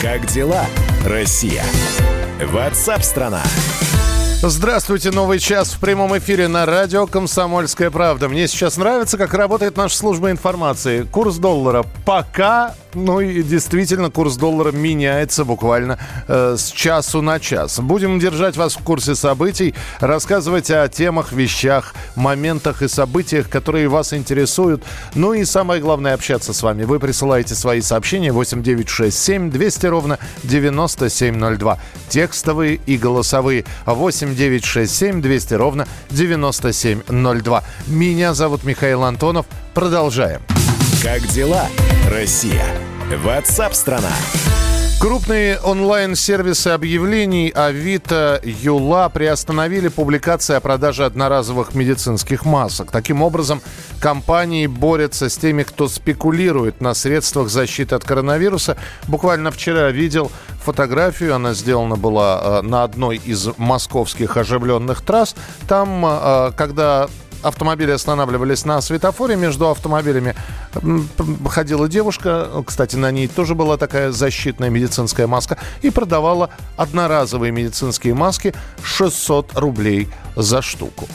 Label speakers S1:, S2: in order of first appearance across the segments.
S1: Как дела, Россия? Ватсап-страна!
S2: Здравствуйте, новый час в прямом эфире на радио «Комсомольская правда». Мне сейчас нравится, как работает наша служба информации. Курс доллара пока ну и действительно, курс доллара меняется буквально э, с часу на час. Будем держать вас в курсе событий, рассказывать о темах, вещах, моментах и событиях, которые вас интересуют. Ну и самое главное, общаться с вами. Вы присылаете свои сообщения 8967 200 ровно 9702. Текстовые и голосовые 8967 200 ровно 9702. Меня зовут Михаил Антонов. Продолжаем.
S1: Как дела, Россия? Ватсап-страна!
S2: Крупные онлайн-сервисы объявлений Авито, Юла приостановили публикации о продаже одноразовых медицинских масок. Таким образом, компании борются с теми, кто спекулирует на средствах защиты от коронавируса. Буквально вчера видел фотографию, она сделана была э, на одной из московских оживленных трасс. Там, э, когда автомобили останавливались на светофоре. Между автомобилями ходила девушка, кстати, на ней тоже была такая защитная медицинская маска, и продавала одноразовые медицинские маски 600 рублей за штуку.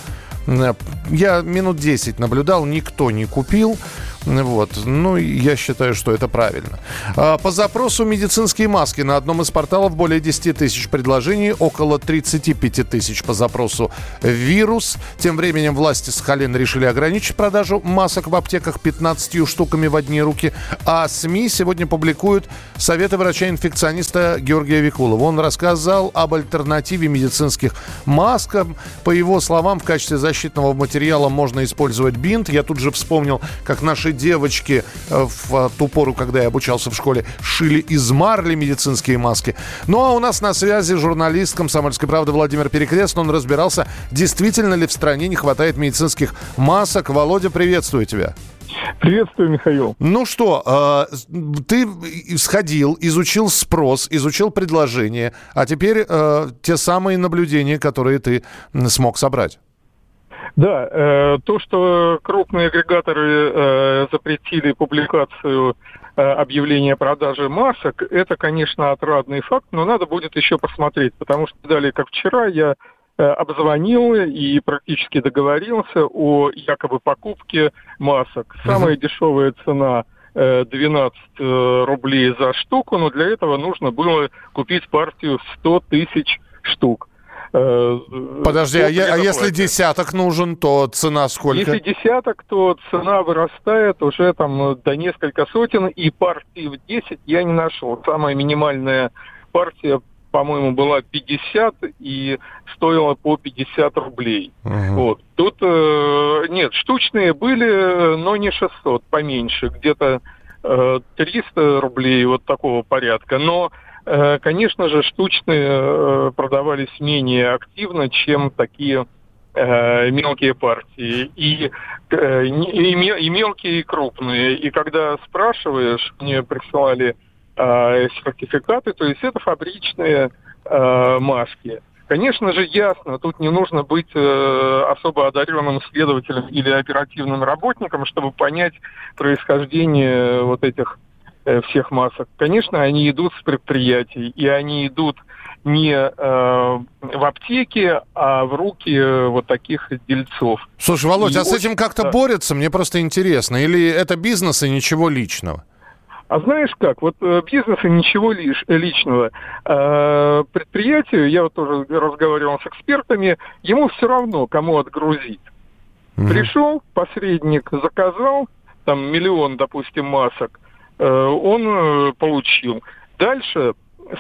S2: Я минут 10 наблюдал, никто не купил. Вот. Ну, я считаю, что это правильно. А, по запросу медицинские маски на одном из порталов более 10 тысяч предложений, около 35 тысяч по запросу вирус. Тем временем власти Сахалина решили ограничить продажу масок в аптеках 15 штуками в одни руки. А СМИ сегодня публикуют советы врача-инфекциониста Георгия Викулова. Он рассказал об альтернативе медицинских маскам. По его словам, в качестве защитного материала можно использовать бинт. Я тут же вспомнил, как наши девочки э, в ту пору, когда я обучался в школе, шили из марли медицинские маски. Ну а у нас на связи журналист «Комсомольской правды» Владимир Перекрест. Он разбирался, действительно ли в стране не хватает медицинских масок. Володя, приветствую тебя.
S3: Приветствую, Михаил.
S2: Ну что, э, ты сходил, изучил спрос, изучил предложение, а теперь э, те самые наблюдения, которые ты смог собрать.
S3: Да, э, то, что крупные агрегаторы э, запретили публикацию э, объявления продажи масок, это, конечно, отрадный факт, но надо будет еще посмотреть, потому что далее, как вчера, я э, обзвонил и практически договорился о якобы покупке масок. Самая дешевая цена 12 э, э, рублей за штуку, но для этого нужно было купить партию в 100 тысяч штук.
S2: Э, Подожди, а, я, а если десяток нужен, то цена сколько?
S3: Если десяток, то цена вырастает уже там до несколько сотен, и партии в 10 я не нашел. Самая минимальная партия, по-моему, была 50 и стоила по 50 рублей. Угу. Вот. Тут э, нет, штучные были, но не 600, поменьше, где-то э, 300 рублей вот такого порядка. Но Э, конечно же, штучные э, продавались менее активно, чем такие э, мелкие партии. И, и, мелкие, и крупные. И когда спрашиваешь, мне присылали сертификаты, то есть это фабричные маски. Конечно же, ясно, тут не нужно быть э, особо одаренным следователем или оперативным работником, чтобы понять происхождение вот этих Э, всех масок. Конечно, они идут с предприятий, и они идут не э, в аптеке, а в руки э, вот таких дельцов.
S2: Слушай, Володь, и а с этим как-то да. борются? Мне просто интересно. Или это бизнес и ничего личного?
S3: А знаешь как, вот э, бизнес и ничего лиш, личного. Э, предприятию, я вот тоже разговаривал с экспертами, ему все равно, кому отгрузить. Mm-hmm. Пришел посредник, заказал там миллион, допустим, масок, Э, он э, получил. Дальше,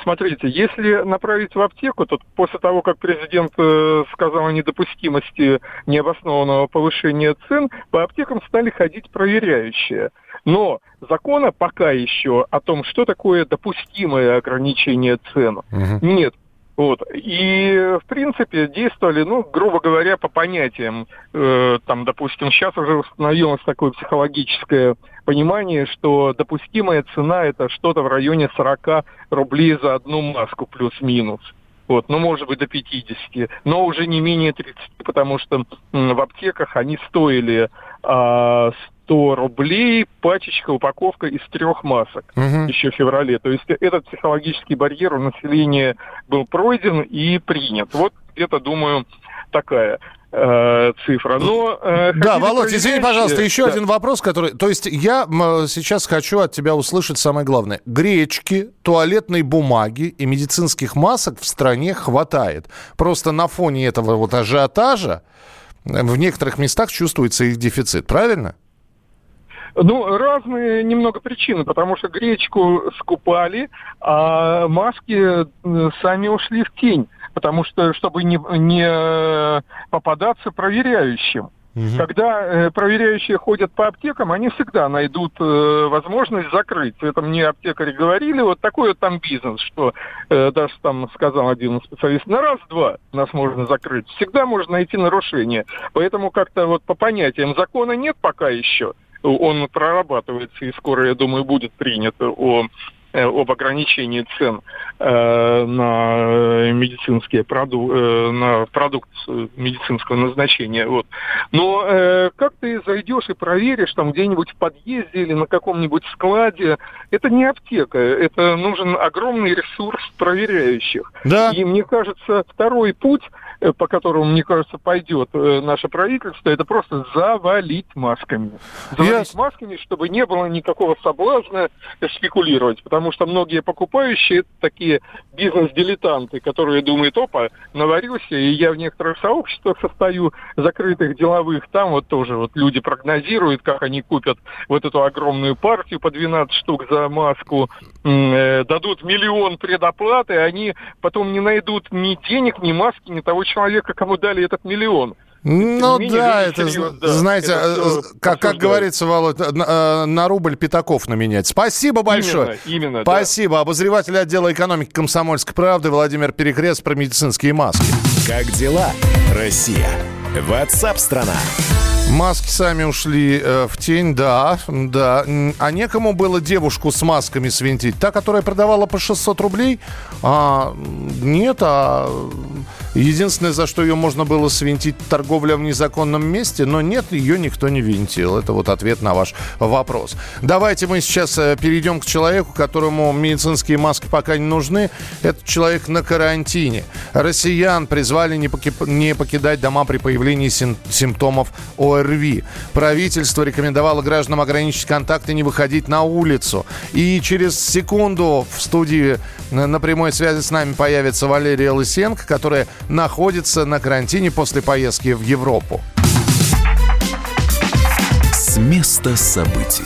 S3: смотрите, если направить в аптеку, то после того, как президент э, сказал о недопустимости необоснованного повышения цен, по аптекам стали ходить проверяющие. Но закона пока еще о том, что такое допустимое ограничение цен, угу. нет. Вот. И, в принципе, действовали, ну, грубо говоря, по понятиям. Э, там, допустим, сейчас уже установилось такое психологическое понимание, что допустимая цена это что-то в районе 40 рублей за одну маску плюс-минус. Вот, ну, может быть, до 50, но уже не менее 30, потому что в аптеках они стоили а, 100 рублей пачечка, упаковка из трех масок угу. еще в феврале. То есть этот психологический барьер у населения был пройден и принят. Вот где-то, думаю, такая э, цифра. Но,
S2: э, да, Володь, извини, пожалуйста, еще да. один вопрос, который... То есть я сейчас хочу от тебя услышать самое главное. Гречки, туалетной бумаги и медицинских масок в стране хватает. Просто на фоне этого вот ажиотажа в некоторых местах чувствуется их дефицит, правильно?
S3: Ну, разные немного причины, потому что гречку скупали, а маски сами ушли в тень, потому что, чтобы не, не попадаться проверяющим. Угу. Когда э, проверяющие ходят по аптекам, они всегда найдут э, возможность закрыть. Это мне аптекари говорили. Вот такой вот там бизнес, что э, даже там сказал один специалист, на раз-два нас можно закрыть. Всегда можно найти нарушение. Поэтому как-то вот по понятиям закона нет пока еще. Он прорабатывается и скоро, я думаю, будет принят о Э, об ограничении цен э, на медицинские проду э, на продукт медицинского назначения. Вот. Но как ты зайдешь и проверишь там где-нибудь в подъезде или на каком-нибудь складе, это не аптека, это нужен огромный ресурс проверяющих. Да. И мне кажется, второй путь по которому, мне кажется, пойдет наше правительство, это просто завалить масками. Завалить yes. масками, чтобы не было никакого соблазна спекулировать. Потому что многие покупающие это такие бизнес-дилетанты, которые думают, опа, наварился, и я в некоторых сообществах состою, закрытых, деловых, там вот тоже вот люди прогнозируют, как они купят вот эту огромную партию по 12 штук за маску, э, дадут миллион предоплаты, они потом не найдут ни денег, ни маски, ни того человека, кому дали этот миллион.
S2: Ну да, это, серьезно, да, знаете, это э, как, как говорится, Володь, на, э, на рубль пятаков наменять. Спасибо большое.
S3: Именно, именно
S2: Спасибо. Да. Обозреватель отдела экономики комсомольской правды Владимир Перекрест про медицинские маски.
S1: Как дела, Россия? Ватсап-страна!
S2: Маски сами ушли э, в тень, да, да. А некому было девушку с масками свинтить? Та, которая продавала по 600 рублей? А, нет, а Единственное, за что ее можно было свинтить, торговля в незаконном месте, но нет, ее никто не винтил. Это вот ответ на ваш вопрос. Давайте мы сейчас э, перейдем к человеку, которому медицинские маски пока не нужны. Этот человек на карантине. Россиян призвали не, поки... не покидать дома при появлении сим... симптомов ОРВИ. Правительство рекомендовало гражданам ограничить контакты, не выходить на улицу. И через секунду в студии на прямой связи с нами появится Валерия Лысенко, которая находится на карантине после поездки в Европу.
S1: С места событий.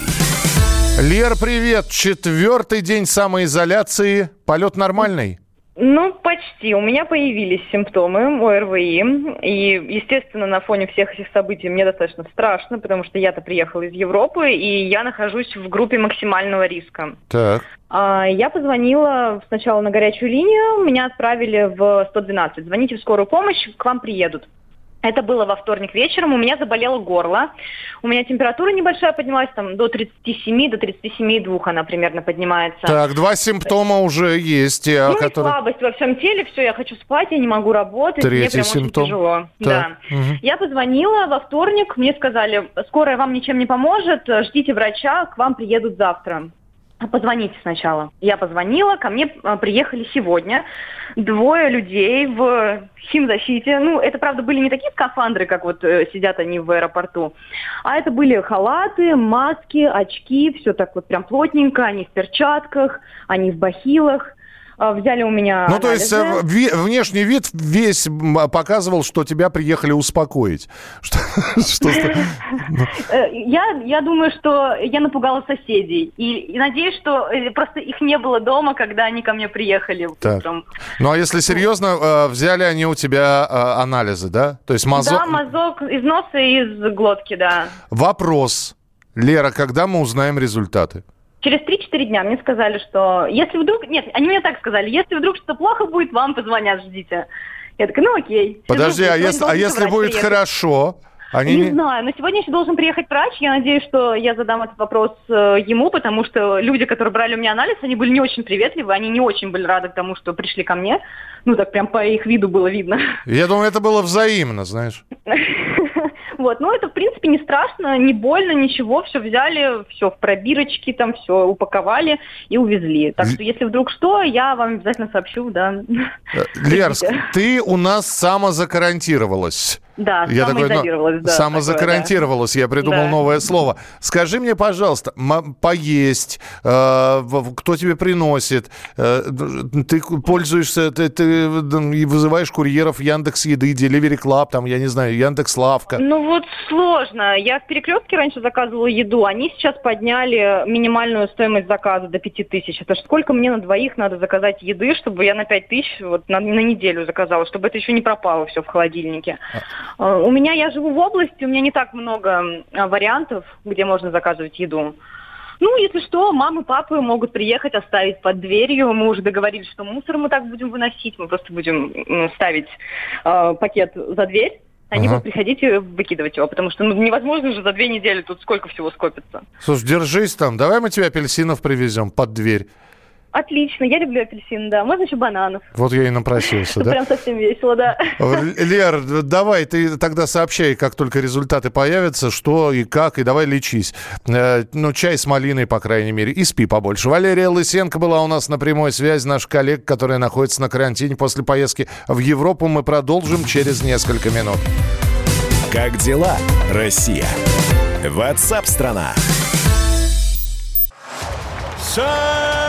S2: Лер, привет! Четвертый день самоизоляции. Полет нормальный?
S4: Ну, почти. У меня появились симптомы ОРВИ. И, естественно, на фоне всех этих событий мне достаточно страшно, потому что я-то приехала из Европы, и я нахожусь в группе максимального риска.
S2: Так.
S4: А, я позвонила сначала на горячую линию, меня отправили в 112. Звоните в скорую помощь, к вам приедут. Это было во вторник вечером. У меня заболело горло. У меня температура небольшая поднялась, там до 37, до 37,2 она примерно поднимается.
S2: Так, два симптома уже есть.
S4: А, ну, которые... слабость во всем теле, все, я хочу спать, я не могу работать.
S2: Третий
S4: мне прям
S2: симптом.
S4: очень тяжело.
S2: Так.
S4: Да. Угу. Я позвонила во вторник, мне сказали, скорая вам ничем не поможет, ждите врача, к вам приедут завтра. Позвоните сначала. Я позвонила, ко мне а, приехали сегодня двое людей в химзащите. Ну, это, правда, были не такие скафандры, как вот э, сидят они в аэропорту, а это были халаты, маски, очки, все так вот прям плотненько, они в перчатках, они в бахилах. А, взяли у меня
S2: Ну, то есть э, внешний вид весь показывал, что тебя приехали успокоить.
S4: Э, я, думаю, что я напугала соседей. И, надеюсь, что э, просто их не было дома, когда они ко мне приехали утром.
S2: Ну, а если серьезно, взяли они у тебя анализы, да? То есть мазок...
S4: Да, мазок из носа и из глотки, да.
S2: Вопрос. Лера, когда мы узнаем результаты?
S4: Через 3-4 дня мне сказали, что если вдруг... Нет, они мне так сказали, если вдруг что-то плохо будет, вам позвонят, ждите. Я такая, ну окей.
S2: Подожди, а если, а если будет приехать. хорошо?
S4: Они не, не знаю, но сегодня еще должен приехать врач. Я надеюсь, что я задам этот вопрос э, ему, потому что люди, которые брали у меня анализ, они были не очень приветливы, они не очень были рады тому, что пришли ко мне. Ну, так прям по их виду было видно.
S2: Я думаю, это было взаимно, знаешь.
S4: Вот, но это, в принципе, не страшно, не больно, ничего, все взяли, все в пробирочки, там все упаковали и увезли. Так что, если вдруг что, я вам обязательно сообщу, да.
S2: Э, Лерск, ты у нас самозакарантировалась.
S4: Да, я. Такой, ну, да,
S2: самозакарантировалась, такое, да. я придумал да. новое слово. Скажи мне, пожалуйста, поесть, э, кто тебе приносит, э, ты пользуешься, ты, ты вызываешь курьеров Яндекс Еды, Delivery Club, там, я не знаю, Яндекс Лавка.
S4: Ну вот сложно. Я в Перекрестке раньше заказывала еду, они сейчас подняли минимальную стоимость заказа до 5000. Это сколько мне на двоих надо заказать еды, чтобы я на 5000 вот на, на неделю заказала, чтобы это еще не пропало все в холодильнике. Э, у меня, я живу в области, у меня не так много вариантов, где можно заказывать еду. Ну, если что, мамы, папы могут приехать, оставить под дверью. Мы уже договорились, что мусор мы так будем выносить. Мы просто будем ставить э, пакет за дверь. Они ага. будут приходить и выкидывать его, потому что ну, невозможно же за две недели тут сколько всего скопится.
S2: Слушай, держись там. Давай мы тебе апельсинов привезем под дверь.
S4: Отлично, я люблю апельсин, да. Можно еще бананов.
S2: Вот я и напросился, да?
S4: Прям совсем весело, да.
S2: Лер, давай, ты тогда сообщай, как только результаты появятся, что и как, и давай лечись. Э, ну, чай с малиной, по крайней мере, и спи побольше. Валерия Лысенко была у нас на прямой связи, наш коллег, которая находится на карантине после поездки в Европу. Мы продолжим через несколько минут.
S1: Как дела, Россия? Ватсап-страна!
S5: Самые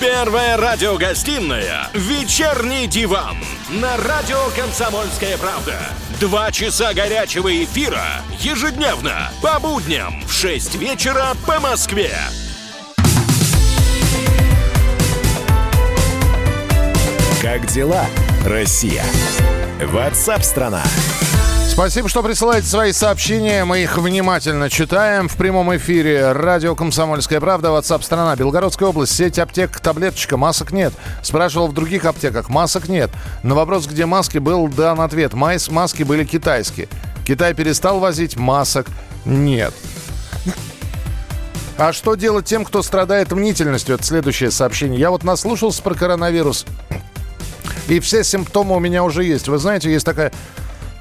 S5: Первая радиогостинная «Вечерний диван» на радио «Комсомольская правда». Два часа горячего эфира ежедневно по будням в 6 вечера по Москве.
S1: Как дела, Россия? Ватсап-страна! страна
S2: Спасибо, что присылаете свои сообщения. Мы их внимательно читаем. В прямом эфире радио «Комсомольская правда», WhatsApp страна Белгородская область, сеть аптек «Таблеточка», масок нет. Спрашивал в других аптеках, масок нет. На вопрос, где маски, был дан ответ. Майс маски были китайские. Китай перестал возить, масок нет. А что делать тем, кто страдает мнительностью? Это следующее сообщение. Я вот наслушался про коронавирус. И все симптомы у меня уже есть. Вы знаете, есть такая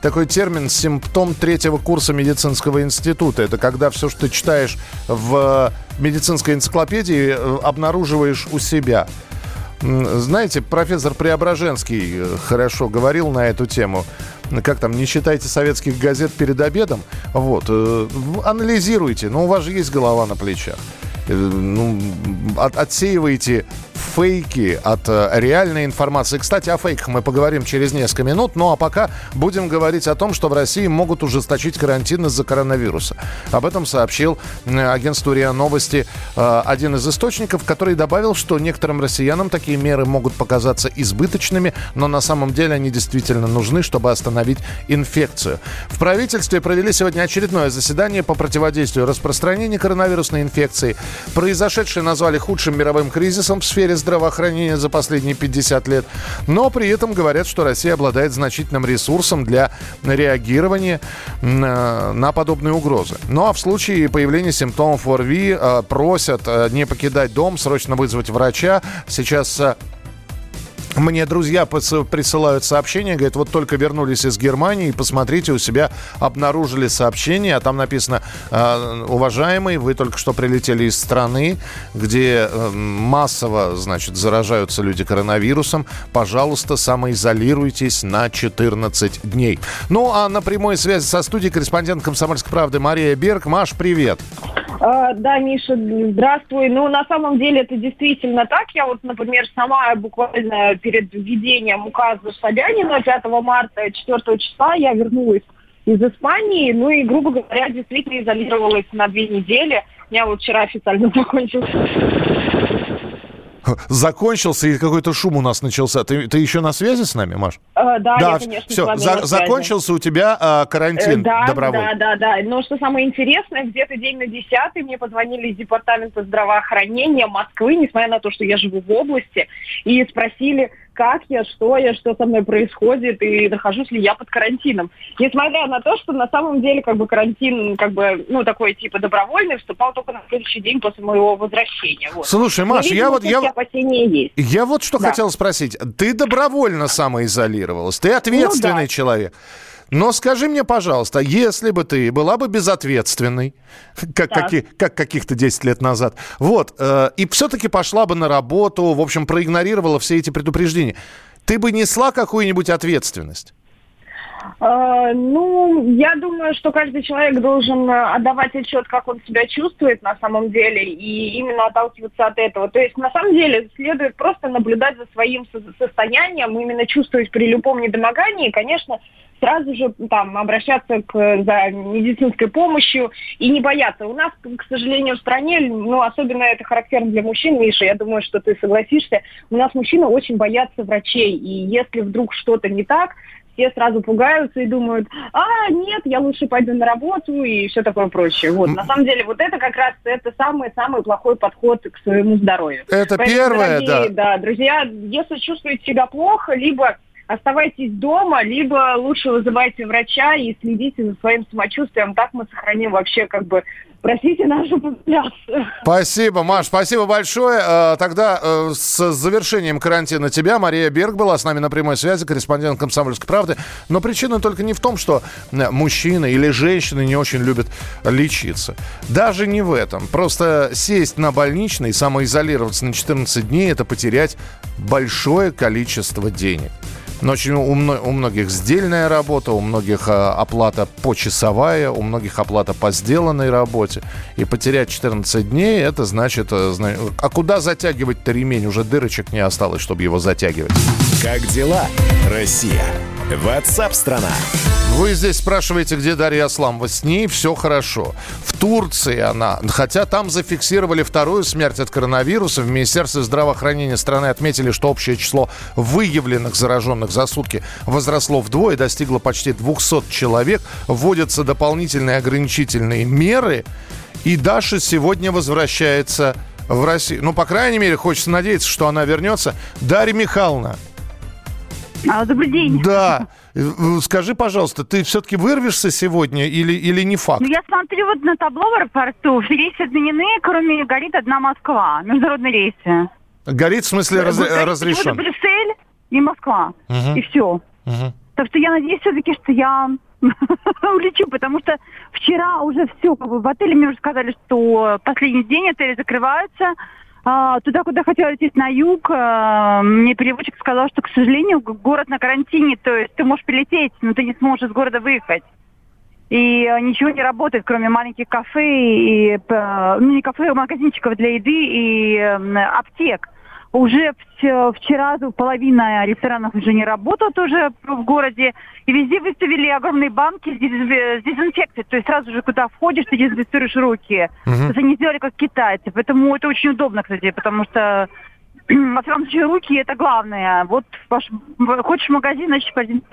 S2: такой термин «симптом третьего курса медицинского института». Это когда все, что ты читаешь в медицинской энциклопедии, э, обнаруживаешь у себя. Знаете, профессор Преображенский э, хорошо говорил на эту тему. Как там, не читайте советских газет перед обедом? Вот, э, анализируйте, но у вас же есть голова на плечах. Ну, от, отсеивайте фейки от э, реальной информации. Кстати, о фейках мы поговорим через несколько минут. Ну а пока будем говорить о том, что в России могут ужесточить карантин из-за коронавируса. Об этом сообщил агентству РИА Новости э, один из источников, который добавил, что некоторым россиянам такие меры могут показаться избыточными, но на самом деле они действительно нужны, чтобы остановить инфекцию. В правительстве провели сегодня очередное заседание по противодействию распространению коронавирусной инфекции. Произошедшее назвали худшим мировым кризисом в сфере здравоохранения за последние 50 лет, но при этом говорят, что Россия обладает значительным ресурсом для реагирования на, на подобные угрозы. Ну а в случае появления симптомов ОРВИ э, просят э, не покидать дом, срочно вызвать врача. Сейчас э, мне друзья присылают сообщения, говорят, вот только вернулись из Германии, посмотрите, у себя обнаружили сообщение, а там написано, «А, уважаемый, вы только что прилетели из страны, где э, массово, значит, заражаются люди коронавирусом, пожалуйста, самоизолируйтесь на 14 дней. Ну, а на прямой связи со студией корреспондент «Комсомольской правды» Мария Берг. Маш, привет.
S6: А, да, Миша, здравствуй. Ну, на самом деле это действительно так. Я вот, например, сама буквально перед введением указа Собянина 5 марта, 4 числа я вернулась из Испании, ну и, грубо говоря, действительно изолировалась на две недели. Меня вот вчера официально закончился
S2: закончился, и какой-то шум у нас начался. Ты, ты еще на связи с нами, Маш?
S6: Э, да, я, конечно,
S2: все, за- закончился у тебя а, карантин
S6: Э, да,
S2: добровольный.
S6: да, да, да. Но что самое интересное, где-то день на десятый мне позвонили из департамента здравоохранения Москвы, несмотря на то, что я живу в области, и спросили, как я, что я, что со мной происходит, и нахожусь ли я под карантином. Несмотря на то, что на самом деле как бы карантин, как бы, ну, такой типа добровольный, вступал только на следующий день после моего возвращения. Вот.
S2: Слушай,
S6: Но,
S2: Маш, я вот... Я...
S6: опасения есть.
S2: Я вот что
S6: Да.
S2: хотел спросить. Ты добровольно самоизолировалась, ты ответственный
S6: Ну да.
S2: человек. Но скажи мне, пожалуйста, если бы ты была бы безответственной, как, каки- как каких-то 10 лет назад, вот, э, и все-таки пошла бы на работу, в общем, проигнорировала все эти предупреждения, ты бы несла какую-нибудь ответственность?
S6: Э, Ну, я думаю, что каждый человек должен э, отдавать отчет, как он себя чувствует на самом деле, и именно отталкиваться от этого. То есть, на самом деле, следует просто наблюдать за своим со- состоянием, именно чувствовать при любом недомогании, конечно, сразу же там обращаться к, за медицинской помощью и не бояться. У нас, к сожалению, в стране, ну, особенно это характерно для мужчин, Миша, я думаю, что ты согласишься, у нас мужчины очень боятся врачей, и если вдруг что-то не так, все сразу пугаются и думают, а, нет, я лучше пойду на работу и все такое прочее. Вот, на самом деле, вот это как раз это самый-самый плохой подход к своему здоровью.
S2: Это
S6: Поэтому,
S2: первое,
S6: дорогие,
S2: да.
S6: да, друзья, если чувствуете себя плохо, либо оставайтесь дома, либо лучше вызывайте врача и следите за своим самочувствием. Так мы сохраним вообще как бы, простите, нашу популяцию.
S2: Спасибо, Маш, спасибо большое. Э, Тогда э, с завершением карантина тебя Мария Берг была с нами на прямой связи, корреспондент «Комсомольской правды». Но причина только не в том, что э, мужчины или женщины не очень любят лечиться. Даже не в этом. Просто сесть на больничный, самоизолироваться на 14 дней – это потерять большое количество денег. Но очень у, у многих сдельная работа, у многих э, оплата почасовая, у многих оплата по сделанной работе. И потерять 14 дней, это значит... э, А куда затягивать-то ремень? Уже дырочек не осталось, чтобы его затягивать.
S1: Как дела, Россия? Ватсап-страна!
S2: Вы здесь спрашиваете, где Дарья Асламова. С ней все хорошо. В Турции она, хотя там зафиксировали вторую смерть от коронавируса, в Министерстве здравоохранения страны отметили, что общее число выявленных зараженных за сутки возросло вдвое, достигло почти 200 человек. Вводятся дополнительные ограничительные меры. И Даша сегодня возвращается в Россию. Ну, по крайней мере, хочется надеяться, что она вернется. Дарья Михайловна,
S7: А, Добрый день.
S2: да. Э, Скажи, пожалуйста, ты все-таки вырвешься сегодня или, или не факт?
S7: Ну, я смотрю вот на табло в аэропорту. Все рейсы отменены, кроме горит одна Москва. Международные рейсы.
S2: Горит, в смысле, раз-
S7: горит
S2: разрешен?
S7: Брюссель и Москва.
S2: Мгм.
S7: И все.
S2: Мгм.
S7: Так что я надеюсь все-таки, что я улечу, потому что вчера уже все, как бы в отеле мне уже сказали, что последний день отели закрываются. А, туда, куда хотела лететь на юг, а, мне переводчик сказал, что, к сожалению, город на карантине, то есть ты можешь прилететь, но ты не сможешь из города выехать. И а, ничего не работает, кроме маленьких кафе и, ну не кафе, а магазинчиков для еды и аптек. Уже вч- вчера половина ресторанов уже не работают уже в городе. И везде выставили огромные банки с дезинфе- с дезинфекцией. То есть сразу же, куда входишь, ты дезинфицируешь руки.
S2: Мгм.
S7: То есть они сделали как китайцы. Поэтому это очень удобно, кстати, потому что во всяком случае, руки это главное. Вот ваш- хочешь в магазин, значит, продез-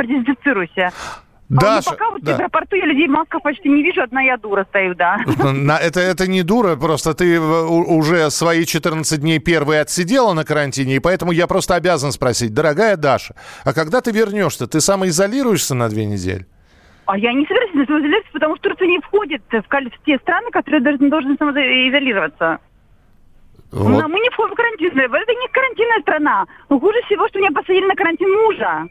S7: А, ну,
S2: Даша,
S7: пока вот в
S2: да.
S7: аэропорту я людей в масках почти не вижу, одна я дура стою, да.
S2: Это, это не дура, просто ты в- уже свои 14 дней первые отсидела на карантине, и поэтому я просто обязан спросить, дорогая Даша, а когда ты вернешься, ты самоизолируешься на две недели?
S7: А я не собираюсь самоизоляцию, потому что Турция не входит в, в те страны, которые должны, должны самоизолироваться.
S2: Вот.
S7: Мы, мы не входим в карантин. Это не карантинная страна. Но хуже всего, что меня посадили на карантин мужа.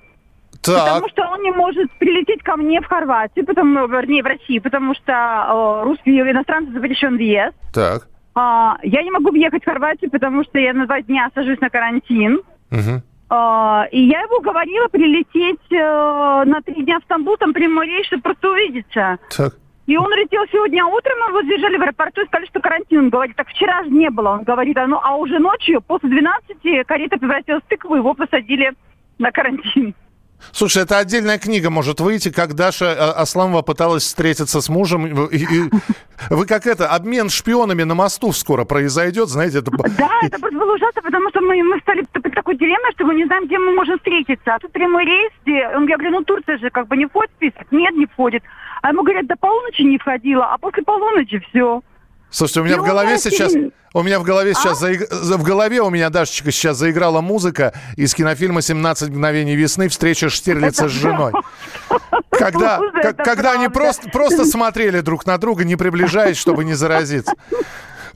S2: Так,
S7: Потому что он не может прилететь ко мне в Хорватию, потому, вернее, в Россию, потому что э, русский иностранцы запрещен въезд.
S2: так.
S7: А, я не могу въехать в Хорватию, потому что я на два дня сажусь на карантин.
S2: Мгм.
S7: А, и я его уговорила прилететь э, на три дня в Стамбул, там прямой рейс, чтобы просто увидеться.
S2: Так.
S7: И он летел сегодня утром, мы его задержали в аэропорту и сказали, что карантин. Он говорит, так вчера же не было. Он говорит, а, ну, а уже ночью, после 12, карета превратилась в тыкву, его посадили на карантин.
S2: Слушай, это отдельная книга может выйти, как Даша э, Асламова пыталась встретиться с мужем. И, и, вы как это, обмен шпионами на мосту скоро произойдет, знаете? Это...
S7: Да, это просто было ужасно, потому что мы, мы стали под такой дилеммой, что мы не знаем, где мы можем встретиться. А тут прямой рейс, где... я говорю, ну Турция же как бы не входит в список. Нет, не входит. А ему говорят, до полуночи не входила, а после полуночи все.
S2: Слушайте, у меня
S7: И
S2: в голове сейчас... У меня в голове
S7: А?
S2: сейчас заиг- за- в голове у меня, Дашечка, сейчас заиграла музыка из кинофильма «17 мгновений весны. Встреча Штирлица с женой». Когда, когда они просто, просто смотрели друг на друга, не приближаясь, чтобы не заразиться.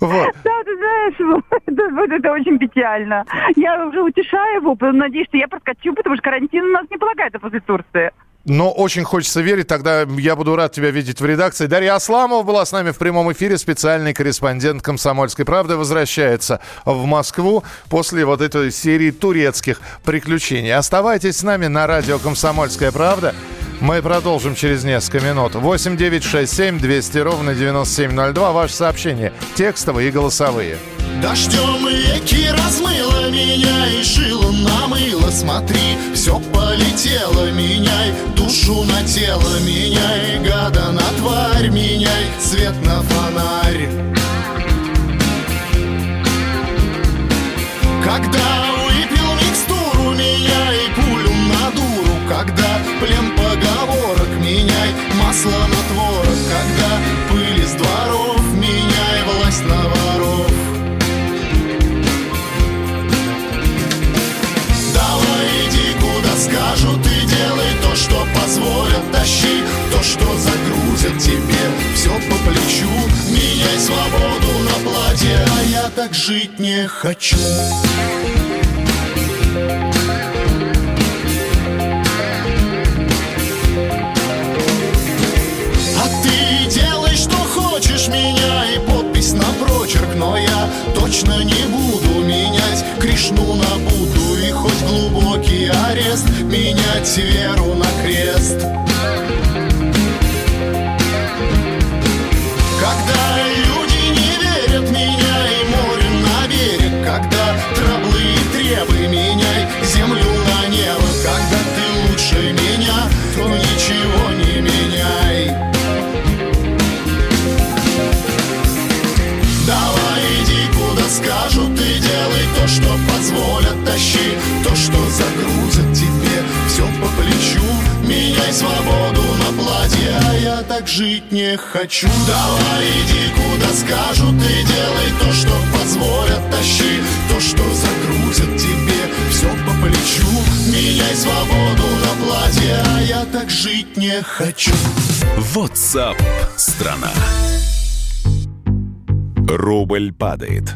S2: Вот.
S7: Да, ты знаешь, это, вот это очень печально. Я уже утешаю его, надеюсь, что я проскочу, потому что карантин у нас не полагается после Турции.
S2: Но очень хочется верить, тогда я буду рад тебя видеть в редакции. Дарья Асламова была с нами в прямом эфире, специальный корреспондент «Комсомольской правды» возвращается в Москву после вот этой серии турецких приключений. Оставайтесь с нами на радио «Комсомольская правда». Мы продолжим через несколько минут. 8 9 6 7 200 ровно 9702. Ваши сообщения текстовые и голосовые.
S8: Дождем реки размыло меня и шило намыло Смотри, все полетело, меняй душу на тело Меняй гада на тварь, меняй свет на фонарь Когда на творог Когда пыль из дворов, меняй власть на воров. Давай иди куда скажут и делай то, что позволят. Тащи то, что загрузят тебе. Все по плечу Меняй свободу на платье, а я так жить не хочу точно не буду менять Кришну на Будду И хоть глубокий арест Менять веру на крест скажут и делай то, что позволят Тащи. То, что загрузят тебе все по плечу. Меняй свободу на платье, а я так жить не хочу. Давай иди куда скажут и делай то, что позволят Тащи. То, что загрузят тебе все по плечу. Меняй свободу на платье, а я так жить не хочу.
S1: WhatsApp страна. Рубль падает.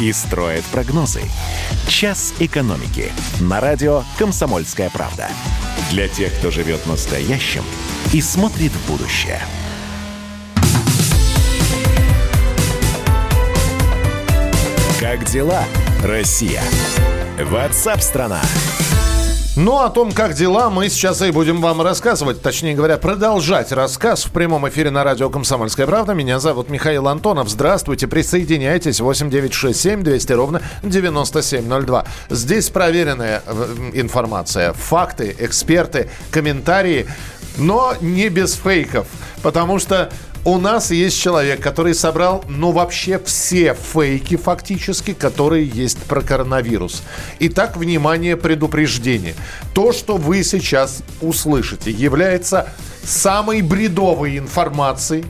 S1: и строят прогнозы. «Час экономики» на радио «Комсомольская правда». Для тех, кто живет настоящим и смотрит в будущее. Как дела, Россия? Ватсап-страна!
S2: Ну, о том, как дела, мы сейчас и будем вам рассказывать. Точнее говоря, продолжать рассказ в прямом эфире на радио «Комсомольская правда». Меня зовут Михаил Антонов. Здравствуйте, присоединяйтесь. 8967 200 ровно 9702. Здесь проверенная э, информация, факты, эксперты, комментарии, но не без фейков. Потому что у нас есть человек, который собрал, ну, вообще все фейки фактически, которые есть про коронавирус. Итак, внимание, предупреждение. То, что вы сейчас услышите, является самой бредовой информацией,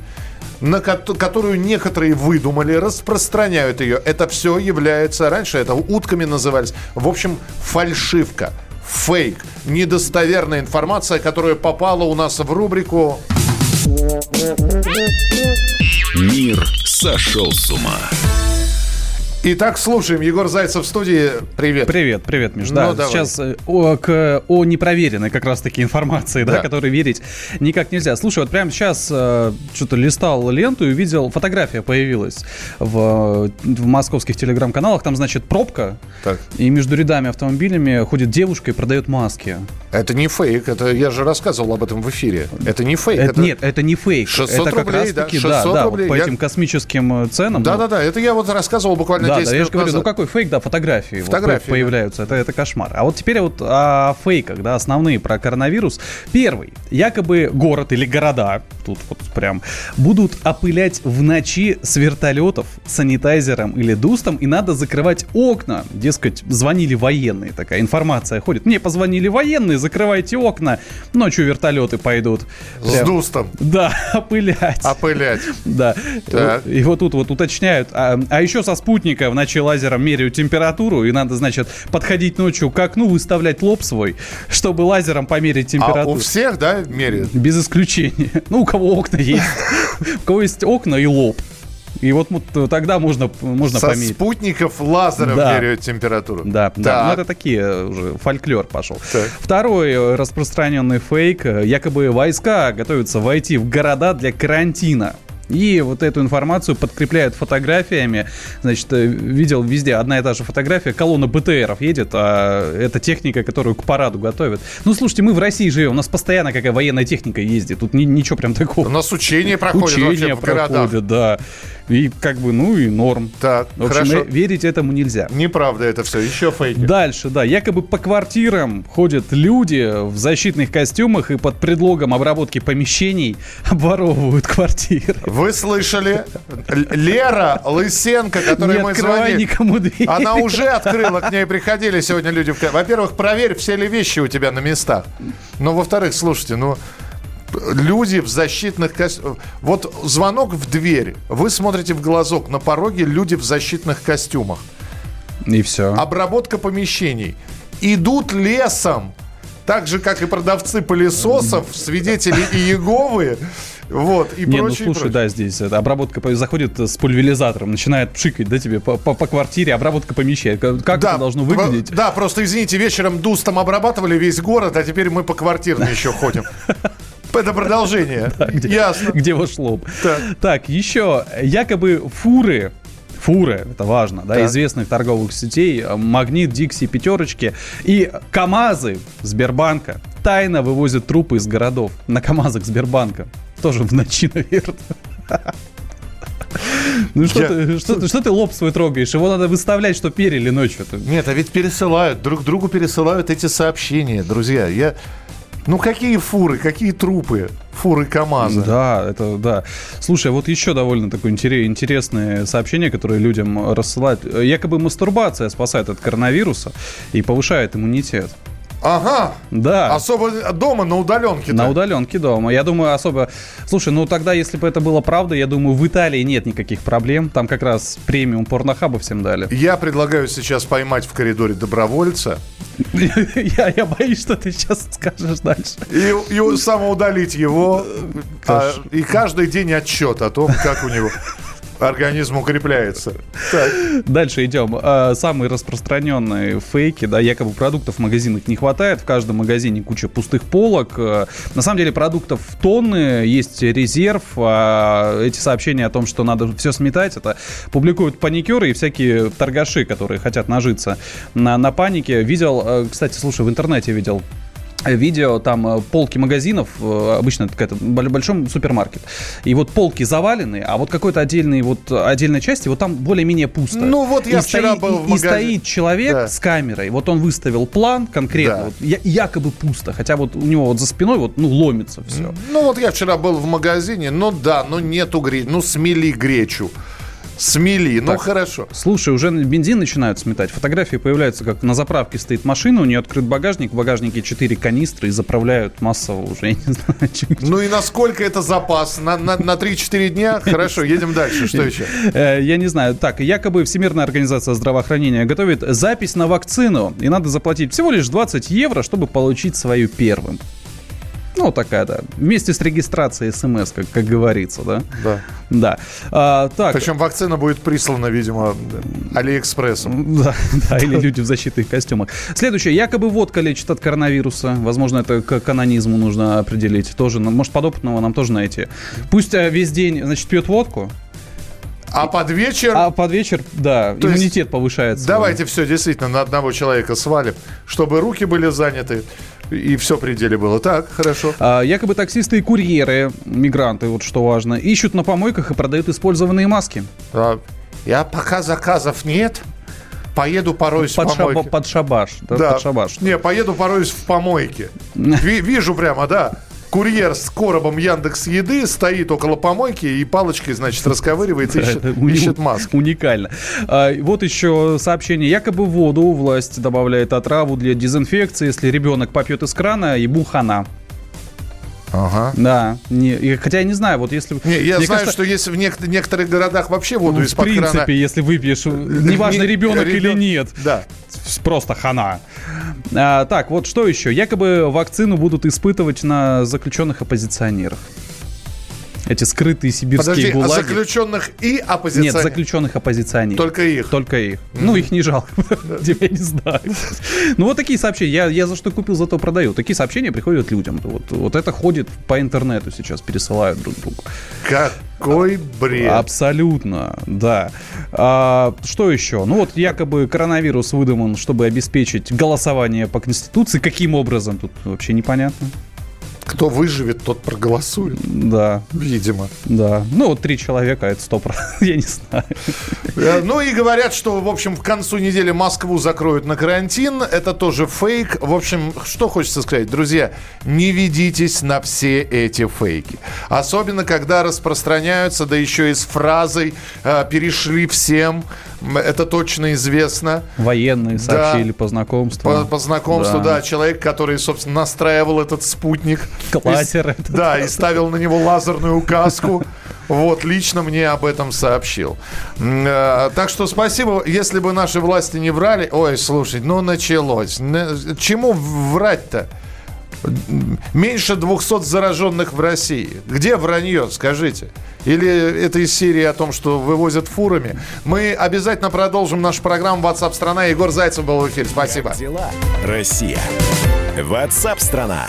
S2: на ко- которую некоторые выдумали, распространяют ее. Это все является, раньше это утками назывались, в общем, фальшивка, фейк, недостоверная информация, которая попала у нас в рубрику
S1: Мир сошел с ума.
S2: Итак, слушаем. Егор Зайцев в студии. Привет.
S9: Привет, привет, Миш.
S2: Ну,
S9: Да,
S2: давай.
S9: сейчас э, о, к, о непроверенной как раз-таки информации, да.
S2: Да.
S9: которой верить никак нельзя. Слушай, вот прямо сейчас э, что-то листал ленту и увидел, фотография появилась в, в московских телеграм-каналах. Там, значит, пробка,
S2: Так.
S9: и между рядами автомобилями ходит девушка и продает маски.
S2: Это не фейк. Это я же рассказывал об этом в эфире. Это не фейк.
S9: Это-
S2: это...
S9: Нет, это не фейк.
S2: 600
S9: это как
S2: рублей, да,
S9: раз-таки,
S2: 600
S9: да,
S2: рублей.
S9: вот по
S2: Я-
S9: этим космическим э, ценам. ну,
S2: Да-да-да, это я вот рассказывал буквально
S9: Да,
S2: 10
S9: да, я же говорю,
S2: назад.
S9: ну какой фейк, да, фотографии, вот
S2: Фотографии,
S9: по- появляются, это, это кошмар. А вот теперь вот о фейках, да, основные про коронавирус. Первый, якобы город или города, тут вот прям, будут опылять в ночи с вертолетов санитайзером или дустом, и надо закрывать окна. Дескать, звонили военные, такая информация ходит. Мне позвонили военные, закрывайте окна, ночью вертолеты пойдут.
S2: С
S9: Прям,
S2: дустом.
S9: Да, опылять.
S2: Опылять.
S9: Да.
S2: Так.
S9: И вот тут вот уточняют. А, а еще со спутника в ночи лазером меряют температуру, и надо, значит, подходить ночью к окну, выставлять лоб свой, чтобы лазером померить
S2: А
S9: температуру.
S2: у всех, да, меряют?
S9: Без исключения. Ну, у кого окна есть. У кого есть окна и лоб. И вот тогда можно, можно
S2: Со
S9: померить.
S2: спутников лазером
S9: Да.
S2: меряют температуру.
S9: Да, да. Ну,
S2: Так.
S9: это такие уже фольклор пошел.
S2: Так.
S9: Второй э, распространенный фейк. Якобы войска готовятся войти в города для карантина. И вот эту информацию подкрепляют фотографиями. Значит, э, видел везде одна и та же фотография. Колонна БТРов едет, а это техника, которую к параду готовят. Ну, слушайте, мы в России живем, у нас постоянно какая военная техника ездит. Тут ни- ничего прям такого.
S2: У нас учения проходят вообще
S9: Учения
S2: в городах.
S9: проходят, да. И как бы, ну и норм.
S2: Так,
S9: В общем,
S2: хорошо.
S9: э, верить этому нельзя.
S2: Неправда это все. Еще фейки.
S9: Дальше, да, якобы по квартирам ходят люди в защитных костюмах и под предлогом обработки помещений обворовывают квартиры.
S2: Вы слышали? Лера Лысенко, которой
S9: Не
S2: мы звонили.
S9: никому дверь.
S2: Она уже открыла, к ней приходили сегодня люди. в Во-первых, проверь, все ли вещи у тебя на местах. Ну, во-вторых, слушайте, ну, люди в защитных костюмах. Вот звонок в дверь. Вы смотрите в глазок. На пороге люди в защитных костюмах.
S9: И все.
S2: Обработка помещений. Идут лесом. Так же, как и продавцы пылесосов, свидетели Иеговы. Вот, и
S9: Не, ну
S2: прочее, и
S9: слушай,
S2: прочее.
S9: да, здесь это обработка заходит с пульверизатором, начинает пшикать, да, тебе по, по- по квартире, обработка помещает. Как как это должно
S2: про-
S9: выглядеть?
S2: Да, просто извините, вечером дустом обрабатывали весь город, а теперь мы по квартирам еще ходим. Это продолжение.
S9: Где,
S2: Ясно.
S9: Где ваш лоб?
S2: Так.
S9: Так, еще якобы фуры фуры, это важно, да,
S2: Так.
S9: известных торговых сетей, э, Магнит, Дикси, Пятерочки и КАМАЗы Сбербанка тайно вывозят трупы из городов на КАМАЗах Сбербанка. Тоже в ночи, наверное. Ну что,
S2: Я-
S9: ты, что, ты, что ты лоб свой трогаешь? Его надо выставлять, что перили ночью.
S2: Нет, а ведь пересылают, друг другу пересылают эти сообщения, друзья. Я... Ну какие фуры, какие трупы? Фуры КамАЗа.
S9: Да, это да. Слушай, вот еще довольно такое интере- интересное сообщение, которое людям рассылают. Якобы мастурбация спасает от коронавируса и повышает иммунитет.
S2: Ага.
S9: Да.
S2: Особо дома на удаленке.
S9: На удаленке дома. Я думаю, особо... Слушай, ну тогда, если бы это было правда, я думаю, в Италии нет никаких проблем. Там как раз премиум порнохаба всем дали.
S2: Я предлагаю сейчас поймать в коридоре добровольца
S9: Я, я боюсь, что ты сейчас скажешь дальше.
S2: и, и самоудалить его. а, и каждый день отчет о том, как у него организм укрепляется. Так.
S9: Дальше идем. А, Самые распространенные фейки, да, якобы продуктов в магазинах не хватает. В каждом магазине куча пустых полок. Э, На самом деле продуктов тонны, есть резерв. А Эти сообщения о том, что надо все сметать, это публикуют паникеры и всякие торгаши, которые хотят нажиться на, на панике. Видел, кстати, слушай, в интернете видел видео, там э, полки магазинов, э, обычно это какая-то боль- большой супермаркет, и вот полки завалены, а вот какой-то отдельный, вот отдельной части, вот там более-менее пусто.
S2: Ну, вот я
S9: И
S2: вчера
S9: стоит-
S2: был в
S9: и- И
S2: магазине.
S9: стоит человек
S2: Да.
S9: с камерой, вот он выставил план конкретно,
S2: Да.
S9: вот, я- якобы пусто, хотя вот у него вот за спиной вот, ну, ломится все.
S2: Ну вот я вчера был в магазине, ну да, ну нету гречи, ну смели гречу. Смели, ну
S9: Так.
S2: хорошо.
S9: Слушай, уже бензин начинают сметать. Фотографии появляются, как на заправке стоит машина, у нее открыт багажник, в багажнике 4 канистры и заправляют массово уже, я не знаю, чё-
S2: Ну и насколько это запас? На, на, на 3-4 дня? Хорошо, едем дальше. Что еще?
S9: Э, Я не знаю. Так, якобы Всемирная организация здравоохранения готовит запись на вакцину, и надо заплатить всего лишь 20 евро, чтобы получить свою первым. Ну, такая, да. Вместе с регистрацией смс, как, как говорится, да?
S2: Да.
S9: Да. А, так.
S2: Причем вакцина будет прислана, видимо, Алиэкспрессом.
S9: Да, да, или люди в защитных костюмах. Следующее. Якобы водка лечит от коронавируса. Возможно, это к канонизму нужно определить. Тоже, ну, может, подопытного нам тоже найти. Пусть э, весь день, значит, пьет водку,
S2: А под вечер...
S9: а под вечер, да,
S2: То
S9: иммунитет повышается.
S2: Давайте все действительно на одного человека свалим, чтобы руки были заняты и все при деле было. Так, хорошо.
S9: А, якобы таксисты и курьеры, мигранты, вот что важно, ищут на помойках и продают использованные маски.
S2: А, Я пока заказов нет, поеду пороюсь
S9: Под,
S2: в
S9: шаба-
S2: помойке.
S9: под шабаш. Да,
S2: Да.
S9: Под шабаш.
S2: Не, поеду пороюсь в помойке. Ви- вижу прямо, да. Курьер с коробом Яндекс Еды стоит около помойки и палочкой, значит, расковыривается, ищет,
S9: Это уни-
S2: ищет маску.
S9: Уникально. А, вот еще сообщение. Якобы воду власть добавляет отраву для дезинфекции. Если ребенок попьет из крана, ему хана.
S2: Ага.
S9: Да. Не, и хотя я не знаю, вот если...
S2: Не, я знаю,
S9: кажется,
S2: что есть в нек- некоторых городах вообще воду
S9: в
S2: из-под
S9: принципе,
S2: крана.
S9: если выпьешь, неважно,
S2: Не-
S9: ребенок или
S2: ребен-
S9: нет,
S2: Да.
S9: просто хана. А, так, вот что еще? Якобы вакцину будут испытывать на заключенных оппозиционеров. Эти скрытые сибирские
S2: Подожди, а
S9: гулаги.
S2: заключенных и
S9: Нет,
S2: оппозиционеров?
S9: заключенных оппозиционеров.
S2: Только их?
S9: Только их. Ну, их не жалко. Я не знаю. Ну, вот такие сообщения. Я, я за что купил, зато продаю. Такие сообщения приходят людям. Вот, вот это ходит по интернету сейчас, пересылают друг другу.
S2: Какой бред.
S9: Абсолютно, да. А, что еще? Ну вот якобы коронавирус выдуман, чтобы обеспечить голосование по Конституции. Каким образом? Тут вообще непонятно.
S2: Кто выживет, тот проголосует.
S9: Да,
S2: Видимо.
S9: да. Ну вот три человека, это стоп. Я не знаю.
S2: Э, Ну и говорят, что, в общем, к концу недели Москву закроют на карантин. Это тоже фейк. В общем, что хочется сказать, друзья, не ведитесь на все эти фейки. Особенно, когда распространяются, да еще и с фразой э, «перешли всем». Это точно известно.
S9: Военные
S2: Да.
S9: сообщили по знакомству.
S2: По, по знакомству, да. человек, который, собственно, настраивал этот спутник.
S9: Клатер
S2: И
S9: этот.
S2: Да, и ставил на него лазерную указку. Вот, лично мне об этом сообщил. Э, Так что спасибо. Если бы наши власти не врали... Ой, слушай, ну началось. Н- Чему врать-то? Меньше 200 зараженных в России. Где вранье, скажите? Или это из серии о том, что вывозят фурами? Мы обязательно продолжим нашу программу WhatsApp страна. Егор Зайцев был в эфире. Спасибо.
S1: Дела. Россия. Ватсап страна.